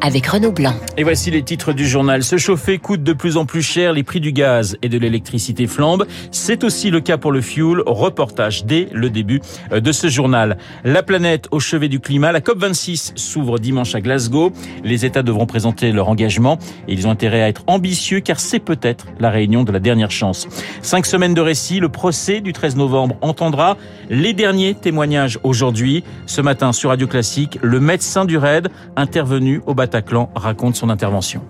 avec Renaud Blanc. Et voici les titres du journal. Se chauffer coûte de plus en plus cher, les prix du gaz et de l'électricité flambent. C'est aussi le cas pour le fuel. Reportage dès le début euh, de ce journal. La planète au chevet du climat. La COP26 s'ouvre dimanche à Glasgow. Les États devront présenter leur engagement et ils ont intérêt à être ambitieux car c'est peut-être la réunion de la dernière chance. Cinq semaines de récit. Le procès du 13 novembre entendra les derniers témoignages aujourd'hui. Ce matin sur Radio Classique, le médecin du RAID intervenu au bâtiment Bataclan raconte son intervention.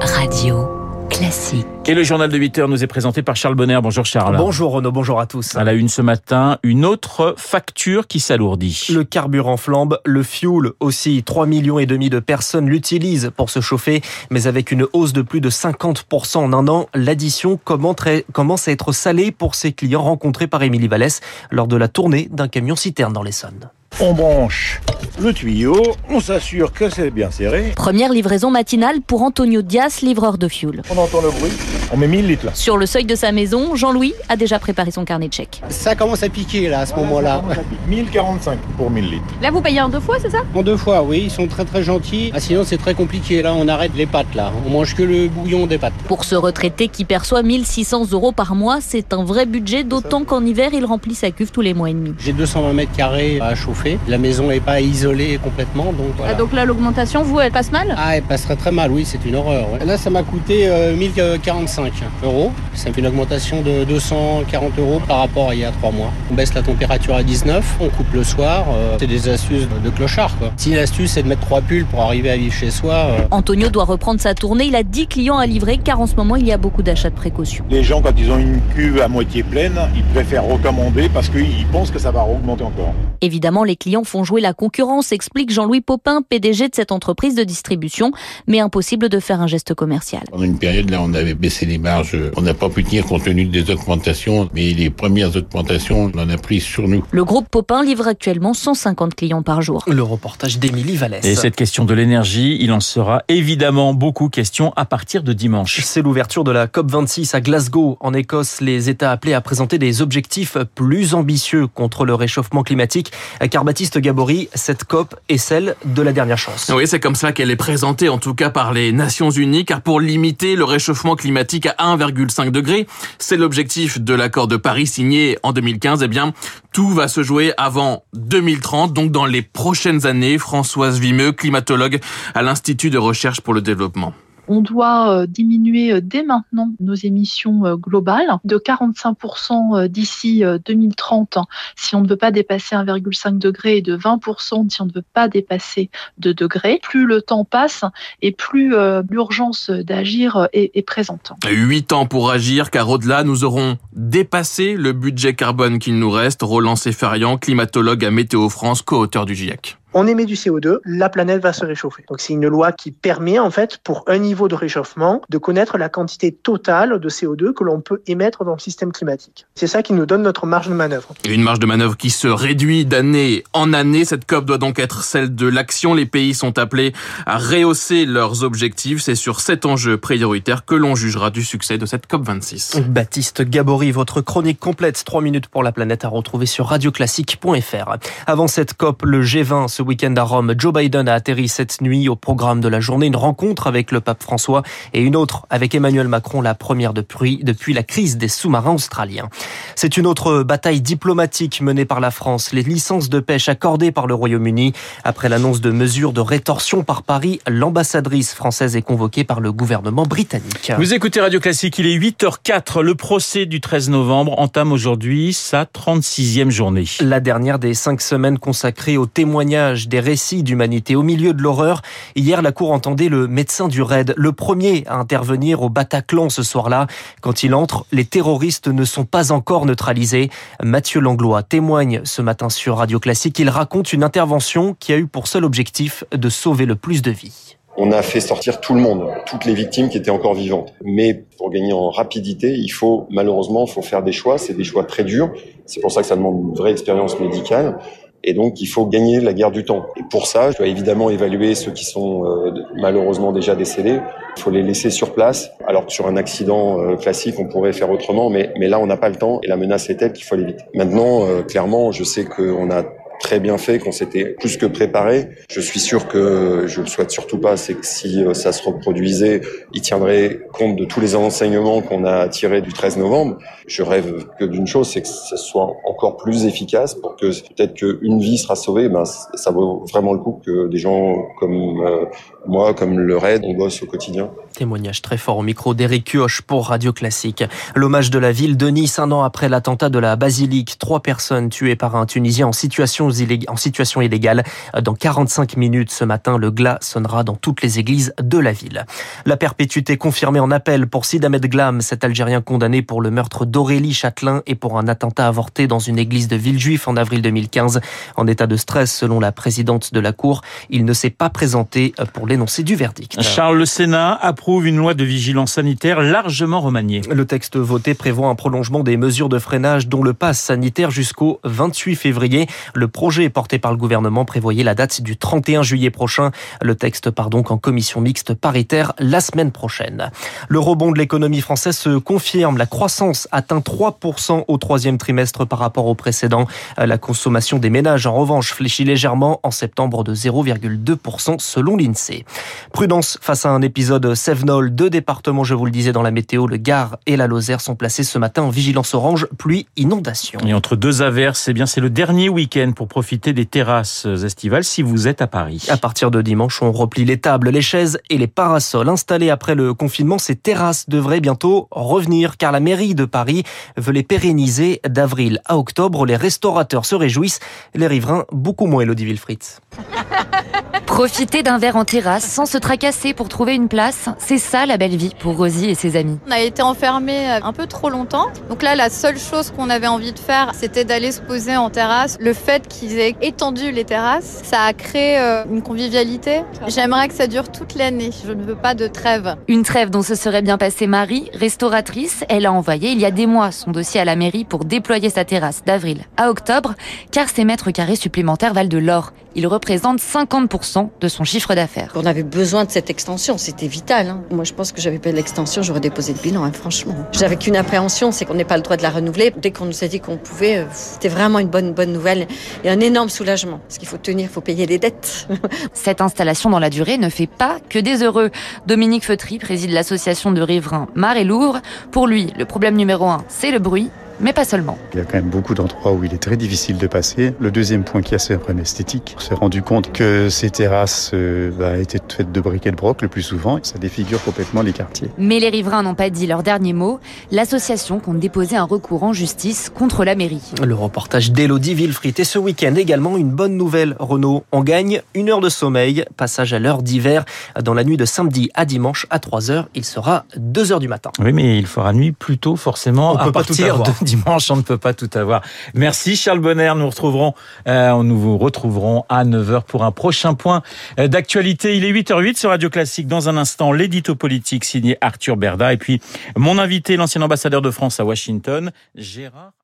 Radio classique. Et le journal de 8 heures nous est présenté par Charles Bonner. Bonjour Charles. Bonjour Renaud, bonjour à tous. À la une ce matin, une autre facture qui s'alourdit. Le carburant flambe, le fuel aussi. 3 millions et demi de personnes l'utilisent pour se chauffer, mais avec une hausse de plus de 50% en un an, l'addition commence à être salée pour ses clients rencontrés par Émilie Vallès lors de la tournée d'un camion citerne dans l'Essonne. On branche le tuyau, on s'assure que c'est bien serré. Première livraison matinale pour Antonio Dias, livreur de fuel. On entend le bruit, on met 1000 litres là. Sur le seuil de sa maison, Jean-Louis a déjà préparé son carnet de chèques. Ça commence à piquer là à ce moment-là. 1045 pour 1000 litres. Là vous payez en deux fois, c'est ça? En deux fois, oui, ils sont très très gentils. Ah, sinon c'est très compliqué là, on arrête les pâtes là. On mange que le bouillon des pâtes. Pour ce retraité qui perçoit 1600 euros par mois, c'est un vrai budget, d'autant qu'en hiver il remplit sa cuve tous les mois et demi. J'ai 220 mètres carrés à chauffer. La maison n'est pas isolée complètement. Donc, voilà. ah, donc là, l'augmentation, vous, elle passe mal Ah, elle passerait très mal, oui, c'est une horreur. Ouais. Là, ça m'a coûté euh, 1045 euros. Ça fait une augmentation de 240 euros par rapport à il y a trois mois. On baisse la température à 19, on coupe le soir. Euh, c'est des astuces de clochard, quoi. Si l'astuce, c'est de mettre trois pulls pour arriver à vivre chez soi. Euh... Antonio doit reprendre sa tournée. Il a 10 clients à livrer, car en ce moment, il y a beaucoup d'achats de précaution. Les gens, quand ils ont une cuve à moitié pleine, ils préfèrent recommander parce qu'ils pensent que ça va augmenter encore. Évidemment, les clients font jouer la concurrence, explique Jean-Louis Popin, PDG de cette entreprise de distribution, mais impossible de faire un geste commercial. Pendant une période, là, on avait baissé les marges. On n'a pas pu tenir compte tenu des augmentations, mais les premières augmentations, on en a pris sur nous. Le groupe Popin livre actuellement 150 clients par jour. Le reportage d'Émilie Vallès. Et cette question de l'énergie, il en sera évidemment beaucoup question à partir de dimanche. C'est l'ouverture de la COP26 à Glasgow, en Écosse. Les États appelés à présenter des objectifs plus ambitieux contre le réchauffement climatique. Car Baptiste Gabory, cette COP est celle de la dernière chance. Oui, c'est comme ça qu'elle est présentée, en tout cas par les Nations Unies, car pour limiter le réchauffement climatique à 1,5 degré, c'est l'objectif de l'accord de Paris signé en 2015, eh bien, tout va se jouer avant 2030, donc dans les prochaines années. Françoise Vimeux, climatologue à l'Institut de recherche pour le développement on doit diminuer dès maintenant nos émissions globales de 45% d'ici 2030 si on ne veut pas dépasser 1,5 degré et de 20% si on ne veut pas dépasser 2 degrés. Plus le temps passe et plus l'urgence d'agir est, présente. Huit ans pour agir car au-delà nous aurons dépassé le budget carbone qu'il nous reste. Roland Sefarian, climatologue à Météo France, co-auteur du GIEC on émet du CO2, la planète va se réchauffer. Donc c'est une loi qui permet en fait pour un niveau de réchauffement de connaître la quantité totale de CO2 que l'on peut émettre dans le système climatique. C'est ça qui nous donne notre marge de manœuvre. Une marge de manœuvre qui se réduit d'année en année. Cette COP doit donc être celle de l'action. Les pays sont appelés à rehausser leurs objectifs. C'est sur cet enjeu prioritaire que l'on jugera du succès de cette COP 26. Baptiste Gabory, votre chronique complète 3 minutes pour la planète à retrouver sur radioclassique.fr. Avant cette COP, le G20 ce week-end à Rome, Joe Biden a atterri cette nuit au programme de la journée une rencontre avec le pape François et une autre avec Emmanuel Macron, la première depuis, depuis la crise des sous-marins australiens. C'est une autre bataille diplomatique menée par la France. Les licences de pêche accordées par le Royaume-Uni après l'annonce de mesures de rétorsion par Paris, l'ambassadrice française est convoquée par le gouvernement britannique. Vous écoutez Radio Classique, il est 8h04. Le procès du 13 novembre entame aujourd'hui sa 36e journée. La dernière des cinq semaines consacrées au témoignage des récits d'humanité. Au milieu de l'horreur, hier, la Cour entendait le médecin du RAID, le premier à intervenir au Bataclan ce soir-là. Quand il entre, les terroristes ne sont pas encore neutralisés. Mathieu Langlois témoigne ce matin sur Radio Classique. Il raconte une intervention qui a eu pour seul objectif de sauver le plus de vies. On a fait sortir tout le monde, toutes les victimes qui étaient encore vivantes. Mais pour gagner en rapidité, il faut malheureusement, faut faire des choix. C'est des choix très durs. C'est pour ça que ça demande une vraie expérience médicale. Et donc, il faut gagner la guerre du temps. Et pour ça, je dois évidemment évaluer ceux qui sont euh, malheureusement déjà décédés. Il faut les laisser sur place, alors que sur un accident euh, classique, on pourrait faire autrement. Mais, mais là, on n'a pas le temps et la menace est telle qu'il faut l'éviter. Maintenant, euh, clairement, je sais qu'on a très bien fait, qu'on s'était plus que préparé. Je suis sûr que je le souhaite surtout pas, c'est que si ça se reproduisait, il tiendrait compte de tous les enseignements qu'on a tirés du 13 novembre. Je rêve que d'une chose, c'est que ça soit encore plus efficace pour que peut-être qu'une vie sera sauvée. Ben, ça vaut vraiment le coup que des gens comme euh, moi, comme le RAID, on bosse au quotidien. Témoignage très fort au micro d'Éric Kioch pour Radio Classique. L'hommage de la ville de Nice un an après l'attentat de la basilique. Trois personnes tuées par un Tunisien en situation, en situation illégale. Dans 45 minutes ce matin, le glas sonnera dans toutes les églises de la ville. La perpétuité confirmée en appel pour Sid Ahmed Glam, cet Algérien condamné pour le meurtre d'Aurélie Châtelain et pour un attentat avorté dans une église de Villejuif en avril 2015. En état de stress, selon la présidente de la Cour, il ne s'est pas présenté pour l'énoncé du verdict. Charles, le Sénat approuve une loi de vigilance sanitaire largement remaniée. Le texte voté prévoit un prolongement des mesures de freinage dont le pass sanitaire jusqu'au 28 février. Le projet porté par le gouvernement prévoyait la date du 31 juillet prochain. Le texte part donc en commission mixte paritaire la semaine prochaine. Le rebond de l'économie française se confirme. La croissance atteint 3% au troisième trimestre par rapport au précédent. La consommation des ménages, en revanche, fléchit légèrement en septembre de 0,2% selon l'INSEE. Prudence face à un épisode Sevenol. Deux départements, je vous le disais dans la météo, le Gard et la Lozère sont placés ce matin en vigilance orange, pluie, inondation. Et entre deux averses, eh bien, c'est le dernier week-end pour profiter des terrasses estivales si vous êtes à Paris. À partir de dimanche, on replie les tables, les chaises et les parasols installés après le confinement. Ces terrasses devraient bientôt revenir car la mairie de Paris veut les pérenniser d'avril à octobre. Les restaurateurs se réjouissent, les riverains beaucoup moins, Elodie Wilfried. Profiter d'un verre en terrasse sans se tracasser pour trouver une place, c'est ça la belle vie pour Rosie et ses amis. On a été enfermés euh, un peu trop longtemps. Donc là, la seule chose qu'on avait envie de faire, c'était d'aller se poser en terrasse. Le fait qu'ils aient étendu les terrasses, ça a créé euh, une convivialité. J'aimerais que ça dure toute l'année. Je ne veux pas de trêve. Une trêve dont se serait bien passée Marie, restauratrice. Elle a envoyé il y a des mois son dossier à la mairie pour déployer sa terrasse d'avril à octobre, car ces mètres carrés supplémentaires valent de l'or. Ils représentent 50% de son chiffre d'affaires. On avait besoin de cette extension, c'était vital. Hein. Moi, je pense que j'avais pas l'extension, j'aurais déposé le bilan, hein, franchement. J'avais qu'une appréhension, c'est qu'on n'ait pas le droit de la renouveler. Dès qu'on nous a dit qu'on pouvait, euh, c'était vraiment une bonne, bonne nouvelle et un énorme soulagement. Parce qu'il faut tenir, il faut payer les dettes. Cette installation dans la durée ne fait pas que des heureux. Dominique Feutry préside l'association de riverains Mar et Louvre. Pour lui, le problème numéro un, c'est le bruit mais pas seulement. Il y a quand même beaucoup d'endroits où il est très difficile de passer. Le deuxième point qui a, c'est un problème esthétique. On s'est rendu compte que ces terrasses euh, bah, étaient faites de briquets de broc le plus souvent. Ça défigure complètement les quartiers. Mais les riverains n'ont pas dit leur dernier mot. L'association compte déposer un recours en justice contre la mairie. Le reportage d'Elodie Villefrit. Et ce week-end également, une bonne nouvelle. Renault, on gagne une heure de sommeil. Passage à l'heure d'hiver. Dans la nuit de samedi à dimanche à 3 heures, il sera 2 heures du matin. Oui, mais il fera nuit plus tôt forcément on à peut pas partir tout avoir. de dimanche, on ne peut pas tout avoir. Merci Charles Bonner, nous retrouverons, euh, nous vous retrouverons à 9h pour un prochain point euh, d'actualité. Il est 8h08 sur Radio Classique. Dans un instant, l'édito politique signé Arthur Berda et puis mon invité, l'ancien ambassadeur de France à Washington, Gérard